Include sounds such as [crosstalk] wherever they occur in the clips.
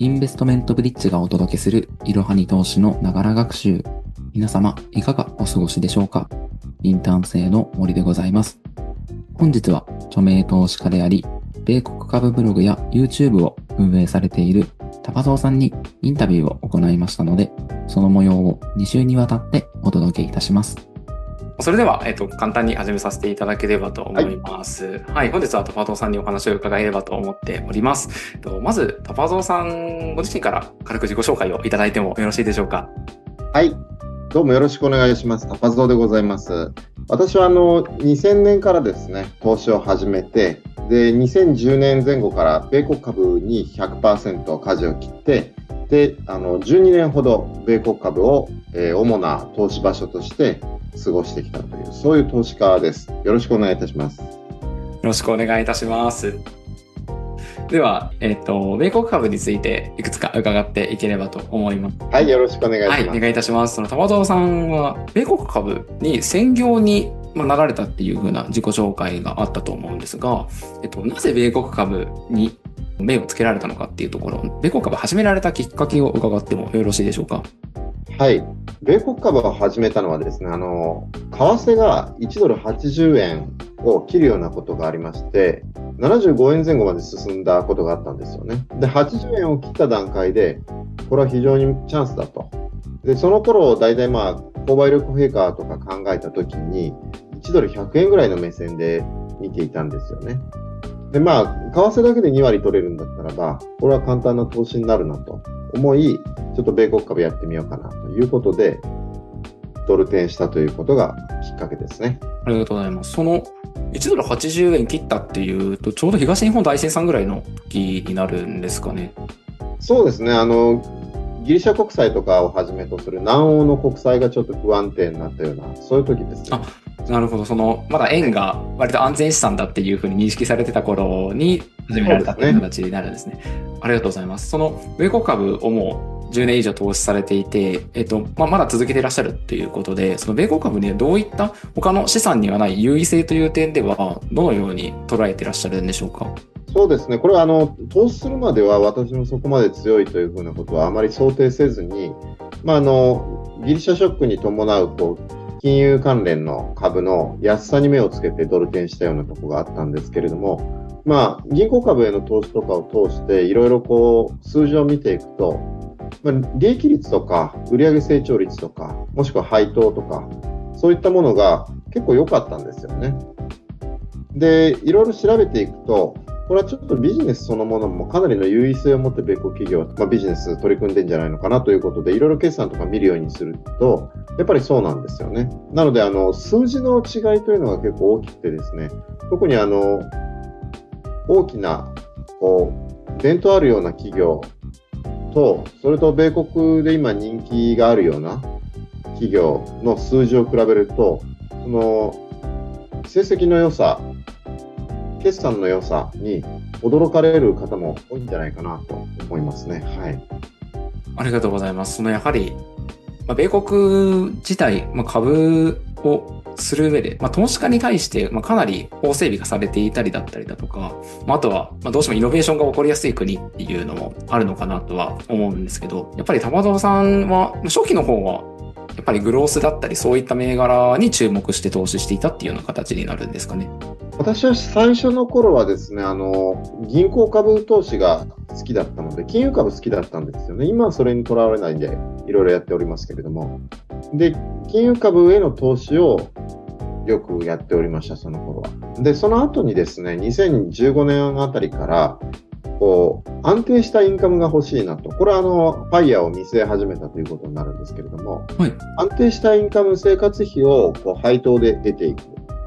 インベストメントブリッジがお届けするいろはに投資のながら学習。皆様、いかがお過ごしでしょうか？インターン生の森でございます。本日は著名投資家であり、米国株ブログや YouTube を運営されている高蔵さんにインタビューを行いましたので、その模様を2週にわたってお届けいたします。それでは、えっと、簡単に始めさせていただければと思います。はい、はい、本日はタパゾウさんにお話を伺えればと思っております。とまず、タパゾウさんご自身から軽く自己紹介をいただいてもよろしいでしょうか？はい。どうもよろしくお願いします。タパゾウでございます。私はあの、2000年からですね、投資を始めて、で、2010年前後から米国株に100%舵を切って、で、あの、12年ほど米国株を、えー、主な投資場所として過ごしてきたという、そういう投資家です。よろしくお願いいたします。よろしくお願いいたします。では、えっ、ー、と、米国株についていくつか伺っていければと思います。はい、よろしくお願いします。はい、お願いいたします。その、玉沢さんは、米国株に専業にまあ、なられたっていうふうな自己紹介があったと思うんですが、えっと、なぜ米国株に目をつけられたのかっていうところ、米国株始められたきっかけを伺ってもよろしいでしょうか？はい。米国株を始めたのはですね、あの、為替が1ドル80円を切るようなことがありまして、75円前後まで進んだことがあったんですよね。で、80円を切った段階で、これは非常にチャンスだと。で、その頃、大体まあ、購買力陛下とか考えたときに、1ドル100円ぐらいの目線で見ていたんですよね。で、まあ、為替だけで2割取れるんだったらば、これは簡単な投資になるなと思い、ちょっと米国株やってみようかなということで、ドル転したということがきっかけですね。ありがとうございます。その1ドル80円切ったっていうと、ちょうど東日本大震災ぐらいの時になるんですかね。そうですね。あの、ギリシャ国債とかをはじめとする南欧の国債がちょっと不安定になったような、そういう時ですね。あなるほど。その、まだ円が割と安全資産だっていうふうに認識されてた頃に始められたという形になるんですね。すねありがとうございます。その、米国株をもう10年以上投資されていて、えっと、まあ、まだ続けていらっしゃるということで、その米国株にはどういった他の資産にはない優位性という点では、どのように捉えていらっしゃるんでしょうか？そうですね、これはあの投資するまでは私もそこまで強いというふうなことはあまり想定せずに、まあ、あのギリシャショックに伴うこう金融関連の株の安さに目をつけてドル転したようなとこがあったんですけれども、まあ、銀行株への投資とかを通して、いろいろこう、数字を見ていくと、まあ、利益率とか、売上成長率とか、もしくは配当とか、そういったものが結構良かったんですよね。で、いろいろ調べていくと、これはちょっとビジネスそのものもかなりの優位性を持って米国企業は、まあ、ビジネス取り組んでんじゃないのかなということで、いろいろ決算とか見るようにすると、やっぱりそうなんですよね。なので、あの、数字の違いというのが結構大きくてですね、特にあの、大きな、こう、伝統あるような企業と、それと米国で今人気があるような企業の数字を比べると、その、成績の良さ決算の良さに驚かれる方も多いんじゃないかなと思いますね。はい。ありがとうございます。そのやはり、まあ、米国自体、まあ、株をする上で、まあ、投資家に対して、まあ、かなり法整備がされていたりだったりだとか、まあ、あとは、まあ、どうしてもイノベーションが起こりやすい国っていうのもあるのかなとは思うんですけど、やっぱり玉沢さんは、初期の方は、やっぱりグロースだったり、そういった銘柄に注目して投資していたっていうような形になるんですかね。私は最初の頃はですね、あの、銀行株投資が好きだったので、金融株好きだったんですよね。今はそれにとらわれないで、いろいろやっておりますけれども。で、金融株への投資をよくやっておりました、その頃は。で、その後にですね、2015年あたりから、こう、安定したインカムが欲しいなと。これはあの、ファイヤーを見据え始めたということになるんですけれども、はい、安定したインカム生活費をこう配当で得ていく。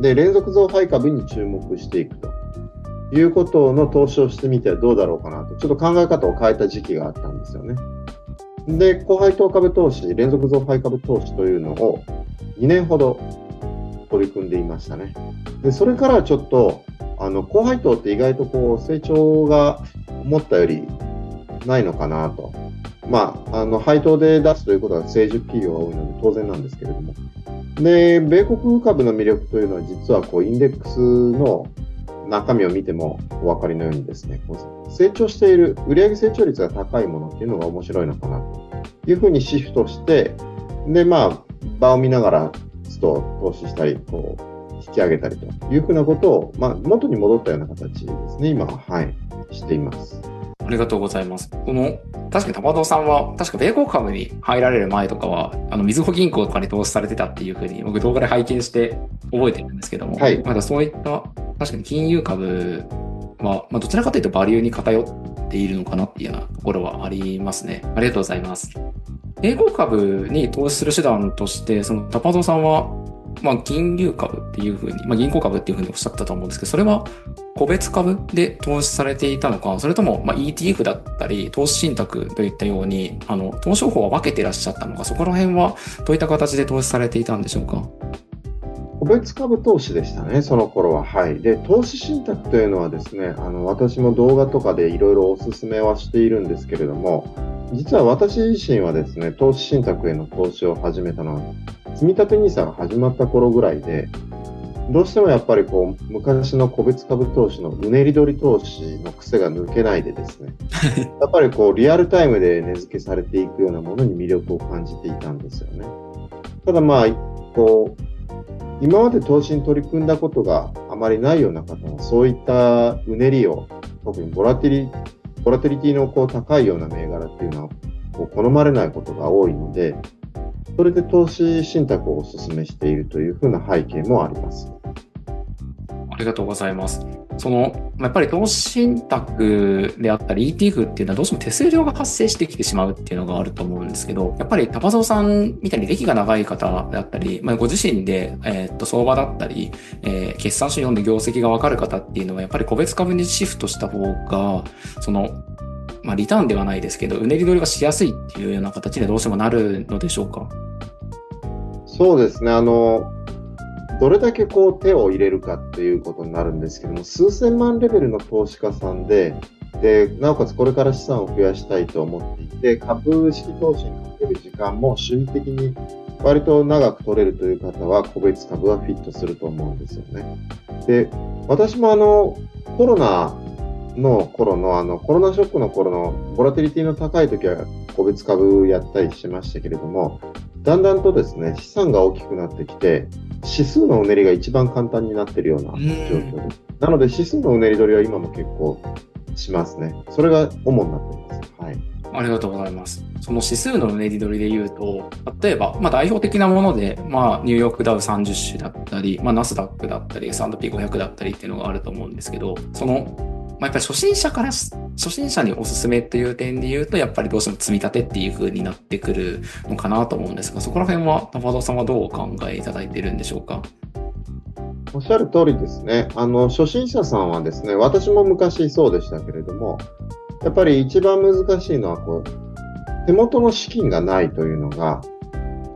で、連続増配株に注目していくということの投資をしてみてはどうだろうかなと、ちょっと考え方を変えた時期があったんですよね。で、高配当株投資、連続増配株投資というのを2年ほど取り組んでいましたね。で、それからちょっと、あの、高配当って意外とこう、成長が思ったよりないのかなと。まあ、あの、配当で出すということは成熟企業が多いので当然なんですけれども、で、米国株の魅力というのは実はこうインデックスの、中身を見てもお分かりのようにですね、こう成長している、売上成長率が高いものっていうのが面白いのかなというふうにシフトして、で、まあ、場を見ながら、ストを投資したり、こう、引き上げたりというふうなことを、まあ、元に戻ったような形ですね、今は、はい、しています。ありがとうございます。この、確かに高藤さんは、確か米国株に入られる前とかは、あの、みずほ銀行とかに投資されてたっていうふうに、僕動画で拝見して覚えてるんですけども、はい。まだそういった、確かに金融株は、まあ、どちらかというとバリューに偏っているのかなっていうようなところはありますね。ありがとうございます。米国株に投資する手段として、その高藤さんはまあ、金融株っていうふうに、まあ、銀行株っていうふうにおっしゃったと思うんですけど、それは個別株で投資されていたのか、それとも、まあ、ETF だったり、投資信託といったように、あの、投資方法は分けてらっしゃったのか、そこら辺はどういった形で投資されていたんでしょうか？個別株投資でしたね、その頃は。はい。で、投資信託というのはですね、あの、私も動画とかでいろいろお勧めはしているんですけれども、実は私自身はですね、投資信託への投資を始めたのは、積立 NISA が始まった頃ぐらいで、どうしてもやっぱりこう、昔の個別株投資のうねり取り投資の癖が抜けないでですね、[laughs] やっぱりこう、リアルタイムで値付けされていくようなものに魅力を感じていたんですよね。ただまあ、こう、今まで投資に取り組んだことがあまりないような方は、そういったうねりを、特にボラティリボラティリティのこう高いような銘柄っていうのはこう好まれないことが多いので、それで投資信託をお勧めしているというふうな背景もあります。ありがとうございます。その、やっぱり投資信託であったり ETF っていうのはどうしても手数料が発生してきてしまうっていうのがあると思うんですけど、やっぱり高蔵さんみたいに歴が長い方であったり、まあ、ご自身で、えー、っと相場だったり、えー、決算書読んで業績がわかる方っていうのはやっぱり個別株にシフトした方が、その、まあ、リターンではないですけど、うねり取りがしやすいっていうような形でどうしてもなるのでしょうか？そうですね。あの、どれだけこう手を入れるかっていうことになるんですけども、数千万レベルの投資家さんで、で、なおかつこれから資産を増やしたいと思っていて、株式投資にかける時間も趣味的に割と長く取れるという方は、個別株はフィットすると思うんですよね。で、私もあの、コロナの頃の、あの、コロナショックの頃のボラテリティの高い時は個別株やったりしましたけれども、だんだんとですね、資産が大きくなってきて、指数のうねりが一番簡単になっているような状況です。なので、指数のうねり取りは今も結構しますね。それが主になっています。はい。ありがとうございます。その指数のうねり取りで言うと、例えば、まあ代表的なもので、まあニューヨークダウ30種だったり、まあナスダックだったり、S&P500 だったりっていうのがあると思うんですけど、そのまあ、やっぱり初心者から、初心者におすすめという点で言うと、やっぱりどうしても積み立てっていう風になってくるのかなと思うんですが、そこら辺は、高田さんはどうお考えいただいているんでしょうか？おっしゃる通りですね。あの、初心者さんはですね、私も昔そうでしたけれども、やっぱり一番難しいのは、こう、手元の資金がないというのが、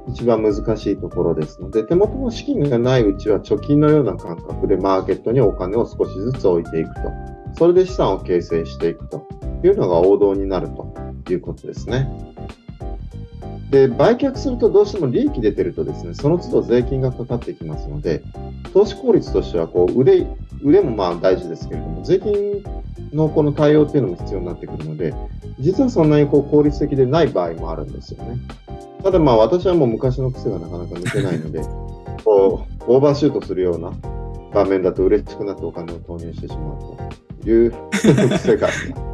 一番難しいところですので、手元の資金がないうちは貯金のような感覚でマーケットにお金を少しずつ置いていくと。それで資産を形成していくというのが王道になるということですね。で、売却するとどうしても利益出てるとですね、その都度税金がかかってきますので、投資効率としてはこう腕、腕もまあ大事ですけれども、税金のこの対応っていうのも必要になってくるので、実はそんなにこう効率的でない場合もあるんですよね。ただまあ私はもう昔の癖がなかなか抜けないので、こう、オーバーシュートするような場面だと嬉しくなってお金を投入してしまうという [laughs]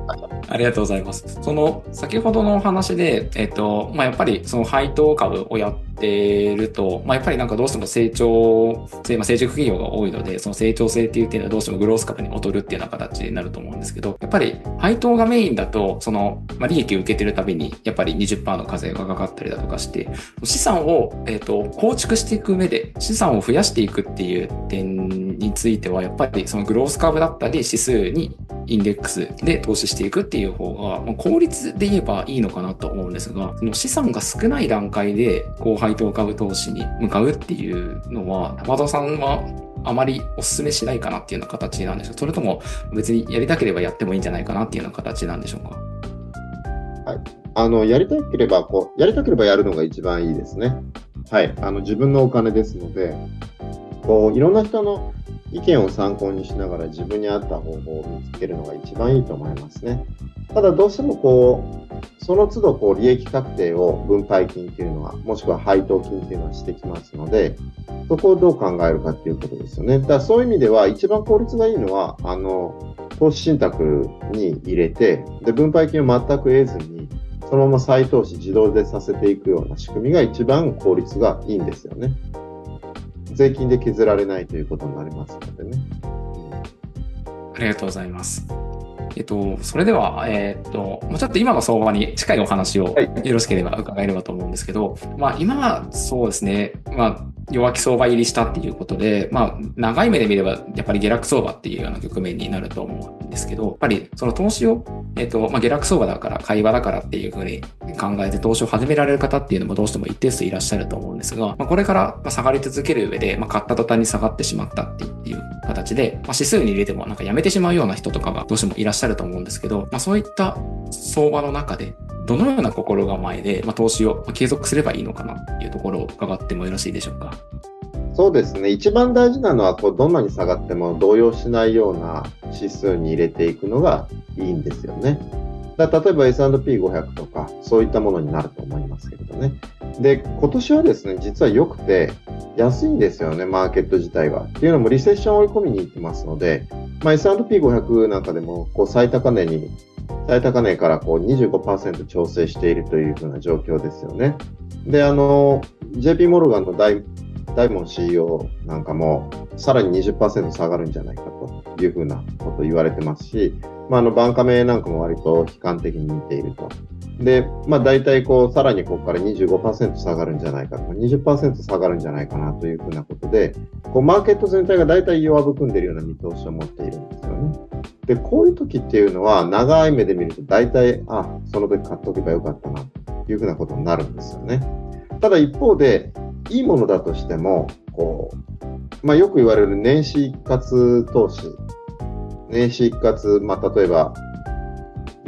ありがとうございます。その、先ほどのお話で、えっ、と、まあ、やっぱりその配当株をやってると、まあ、やっぱりなんかどうしても成長性、まあ、成熟企業が多いので、その成長性っていう点ではどうしてもグロース株に劣るっていうような形になると思うんですけど、やっぱり配当がメインだと、その、まあ、利益を受けてるたびに、やっぱり20%の課税がかかったりだとかして、資産を、えっ、と、構築していく上で、資産を増やしていくっていう点については、やっぱりそのグロース株だったり指数ににインデックスで投資していくっていう方が、まあ、効率で言えばいいのかなと思うんですが、その資産が少ない段階で高配当株投資に向かうっていうのは、高田さんはあまりお勧めしないかなっていうような形なんでしょうそれとも別にやりたければやってもいいんじゃないかなっていうような形なんでしょうか？はい。あの、やりたければ、こう、やりたければやるのが一番いいですね。はい。あの、自分のお金ですので、こう、いろんな人の意見を参考にしながら自分に合った方法を見つけるのが一番いいと思いますね。ただどうしてもこう、その都度こう利益確定を分配金っていうのは、もしくは配当金っていうのはしてきますので、そこをどう考えるかっていうことですよね。だからそういう意味では一番効率がいいのは、あの、投資信託に入れて、で、分配金を全く得ずに、そのまま再投資自動でさせていくような仕組みが一番効率がいいんですよね。税金で削られないということになりますのでね。ありがとうございます。えっと、それでは、えー、っと、もうちょっと今の相場に近いお話をよろしければ伺えればと思うんですけど、はい、まあ今はそうですね、まあ弱気相場入りしたっていうことで、まあ長い目で見ればやっぱり下落相場っていうような局面になると思うんですけど、やっぱりその投資を、えっと、まあ下落相場だから買い場だからっていうふうに考えて投資を始められる方っていうのもどうしても一定数いらっしゃると思うんですが、まあこれから下がり続ける上で、まあ買った途端に下がってしまったっていう形で、まあ指数に入れてもなんかやめてしまうような人とかがどうしてもいらっしゃると思うんですけど、まあそういった相場の中で、どのような心構えで、まあ、投資を継続すればいいのかなっていうところを伺ってもよろしいでしょうか？そうですね。一番大事なのは、こう、どんなに下がっても動揺しないような指数に入れていくのがいいんですよね。だ例えば S&P500 とか、そういったものになると思いますけれどね。で、今年はですね、実は良くて、安いんですよね、マーケット自体は。っていうのも、リセッション追い込みに行ってますので、まあ、S&P500 なんかでも、こう、最高値に最高値からこう25%調整しているというふうな状況ですよね。で、あの、JP モルガンの大大門 CEO なんかも、さらに20%下がるんじゃないかというふうなことを言われてますし、まあ、あの、バンカメなんかも割と悲観的に見ていると。で、まあ、大体こう、さらにここから25%下がるんじゃないかとか、20%下がるんじゃないかなというふうなことで、こう、マーケット全体が大体弱含んでいるような見通しを持っているんですよね。で、こういう時っていうのは、長い目で見ると大体、あ、その時買っておけばよかったな、というふうなことになるんですよね。ただ一方で、いいものだとしても、こう、まあ、よく言われる年始一括投資、年始一括、まあ、例えば、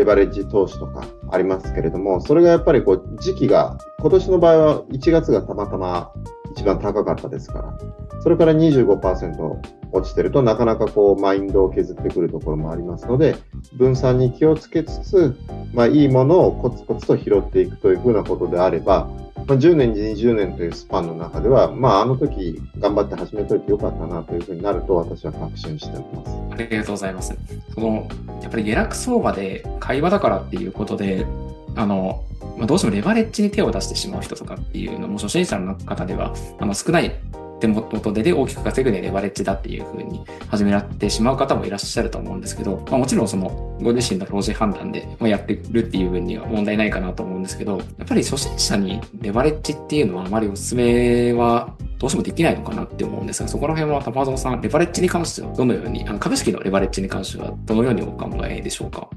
レバレッジ投資とかありますけれども、それがやっぱりこう時期が、今年の場合は1月がたまたま一番高かったですから、それから25%落ちてるとなかなかこうマインドを削ってくるところもありますので、分散に気をつけつつ、まあ、いいものをコツコツと拾っていくというふうなことであれば、まあ、10年、20年というスパンの中では、まあ、あの時頑張って始めといてよかったなというふうになると私は確信しております。ありがとうございます。その、やっぱり下落相場で会話だからっていうことで、あの、まあ、どうしてもレバレッジに手を出してしまう人とかっていうのも初心者の方ではあの少ない手元でで大きく稼ぐでレバレッジだっていうふうに始められてしまう方もいらっしゃると思うんですけど、まあ、もちろんそのご自身の投資判断でやってるっていう分には問題ないかなと思うんですけど、やっぱり初心者にレバレッジっていうのはあまりお勧めはどうしてもできないのかなって思うんですが、そこら辺は玉園さん、レバレッジに関してはどのように、あの株式のレバレッジに関してはどのようにお考えでしょうか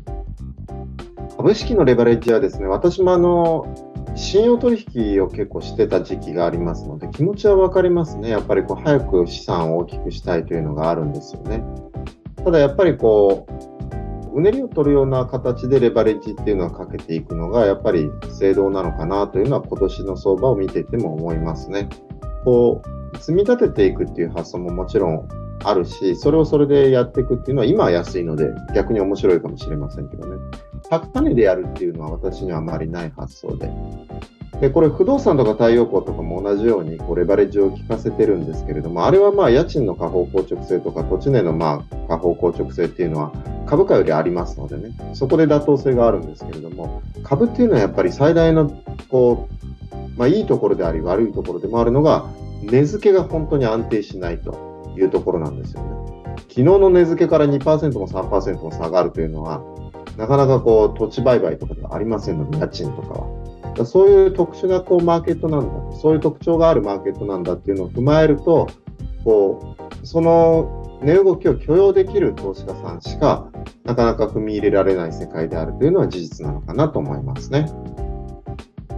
株式のレバレッジはですね、私もあの、信用取引を結構してた時期がありますので、気持ちはわかりますね。やっぱりこう早く資産を大きくしたいというのがあるんですよね。ただやっぱりこう、うねりを取るような形でレバレッジっていうのはかけていくのが、やっぱり正道なのかなというのは今年の相場を見ていても思いますね。こう、積み立てていくっていう発想ももちろんあるし、それをそれでやっていくっていうのは今は安いので逆に面白いかもしれませんけどね。高値でやるっていうのは私にはあまりない発想で。で、これ不動産とか太陽光とかも同じようにこうレバレッジを効かせてるんですけれども、あれはまあ家賃の下方硬直性とか土地値のまあ下方硬直性っていうのは株価よりありますのでね、そこで妥当性があるんですけれども、株っていうのはやっぱり最大のこう、まあいいところであり悪いところでもあるのが、値付けが本当に安定しないというところなんですよね。昨日の値付けから2%も3%も下がるというのは、なかなかこう土地売買とかではありませんので、家賃とかは。だそういう特殊なこうマーケットなんだ、そういう特徴があるマーケットなんだっていうのを踏まえると、こう、その値動きを許容できる投資家さんしか、なかなか踏み入れられない世界であるというのは事実なのかなと思いますね。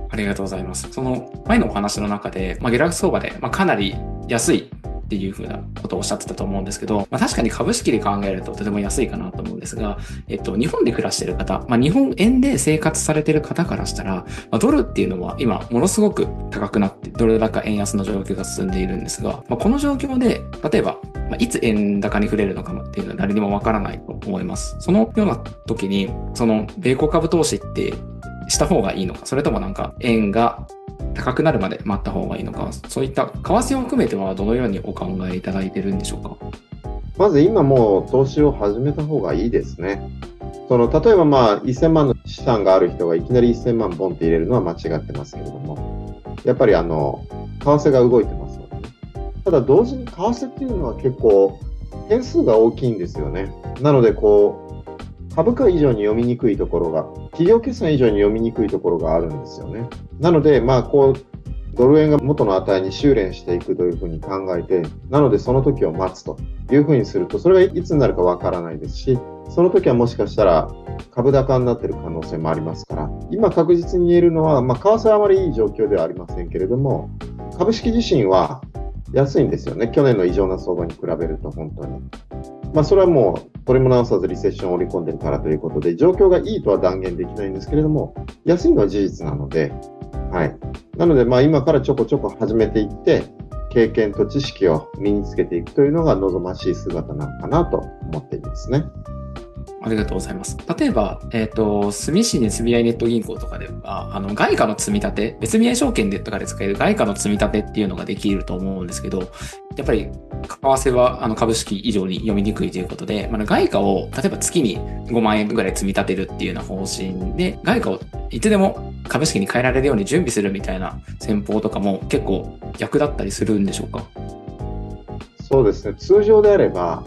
ありがとうございます。その前のお話の中で、まあ、下落相場で、まあ、かなり安いっていうふうなことをおっしゃってたと思うんですけど、まあ、確かに株式で考えるととても安いかなと思うんですが、えっと、日本で暮らしてる方、まあ、日本円で生活されてる方からしたら、まあ、ドルっていうのは今ものすごく高くなって、ドル高円安の状況が進んでいるんですが、まあ、この状況で、例えばま、いつ円高に触れるのかっていうのは誰にもわからないと思います。そのような時に、その米国株投資ってした方がいいのか、それともなんか円が高くなるまで待った方がいいのか、そういった為替を含めてはどのようにお考えいただいてるんでしょうか？まず今もう投資を始めた方がいいですね。その例えばまあ1000万の資産がある人がいきなり1000万ボンって入れるのは間違ってますけれども、やっぱりあの、為替が動いてますので、ね、ただ同時に為替っていうのは結構変数が大きいんですよね。なのでこう、株価以上に読みにくいところが、企業決算以上に読みにくいところがあるんですよね。なので、まあこう、ドル円が元の値に修練していくというふうに考えて、なのでその時を待つというふうにすると、それがいつになるかわからないですし、その時はもしかしたら株高になっている可能性もありますから、今確実に言えるのは、まあ、為替はあまりいい状況ではありませんけれども、株式自身は安いんですよね。去年の異常な相場に比べると本当に。まあ、それはもう、これも直さずリセッションを織り込んでるからということで、状況がいいとは断言できないんですけれども、安いのは事実なので、はい。なので、まあ、今からちょこちょこ始めていって、経験と知識を身につけていくというのが望ましい姿なのかなと思っていますね。ありがとうございます。例えば、えっ、ー、と、住市に SBI ネット銀行とかでは、あの、外貨の積み立て、別見合い証券でとかで使える外貨の積み立てっていうのができると思うんですけど、やっぱり、為替はあの株式以上に読みにくいということで、まあ、外貨を、例えば月に5万円ぐらい積み立てるっていうような方針で、外貨をいつでも株式に変えられるように準備するみたいな戦法とかも結構逆だったりするんでしょうか？そうですね。通常であれば、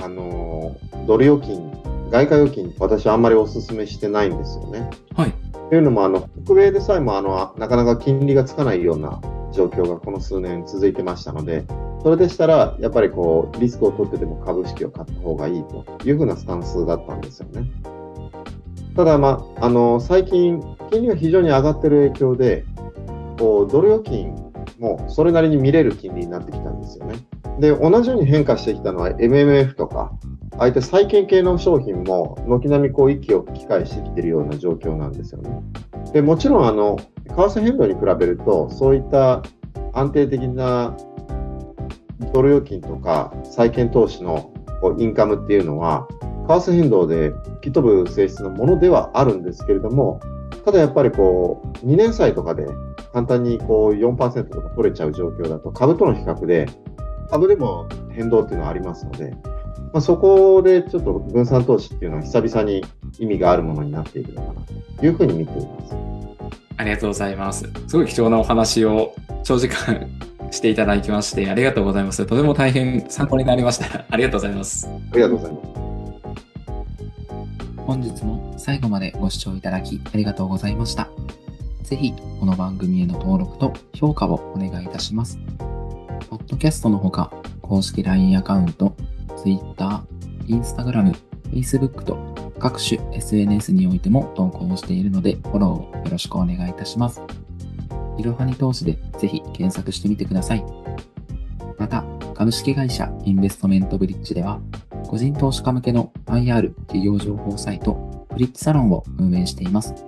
あの、ドル預金外貨預金、私はあんまりお勧めしてないんですよね。はい。というのも、あの、北米でさえも、あの、なかなか金利がつかないような状況がこの数年続いてましたので、それでしたら、やっぱりこう、リスクを取ってでも株式を買った方がいいというふうなスタンスだったんですよね。ただ、まあ、あの、最近、金利が非常に上がってる影響で、こう、ドル預金もそれなりに見れる金利になってきたんですよね。で、同じように変化してきたのは MMF とか、ああいった債券系の商品も軒並みこう息を吹き返してきているような状況なんですよね。で、もちろんあの、為替変動に比べると、そういった安定的なドル預金とか債券投資のこうインカムっていうのは、為替変動で吹き飛ぶ性質のものではあるんですけれども、ただやっぱりこう、2年債とかで簡単にこう4%とか取れちゃう状況だと株との比較で株でも変動っていうのはありますので、まあ、そこでちょっと分散投資っていうのは久々に意味があるものになっているのかなというふうに見ています。ありがとうございます。すごい貴重なお話を長時間していただきまして、ありがとうございます。とても大変参考になりました。ありがとうございます。ありがとうございます。本日も最後までご視聴いただきありがとうございました。ぜひ、この番組への登録と評価をお願いいたします。ポッドキャストのほか、公式 LINE アカウント、Twitter、Instagram、Facebook と各種 SNS においても投稿しているので、フォローをよろしくお願いいたします。いろはに投資でぜひ検索してみてください。また、株式会社インベストメントブリッジでは、個人投資家向けの IR 企業情報サイト、ブリッジサロンを運営しています。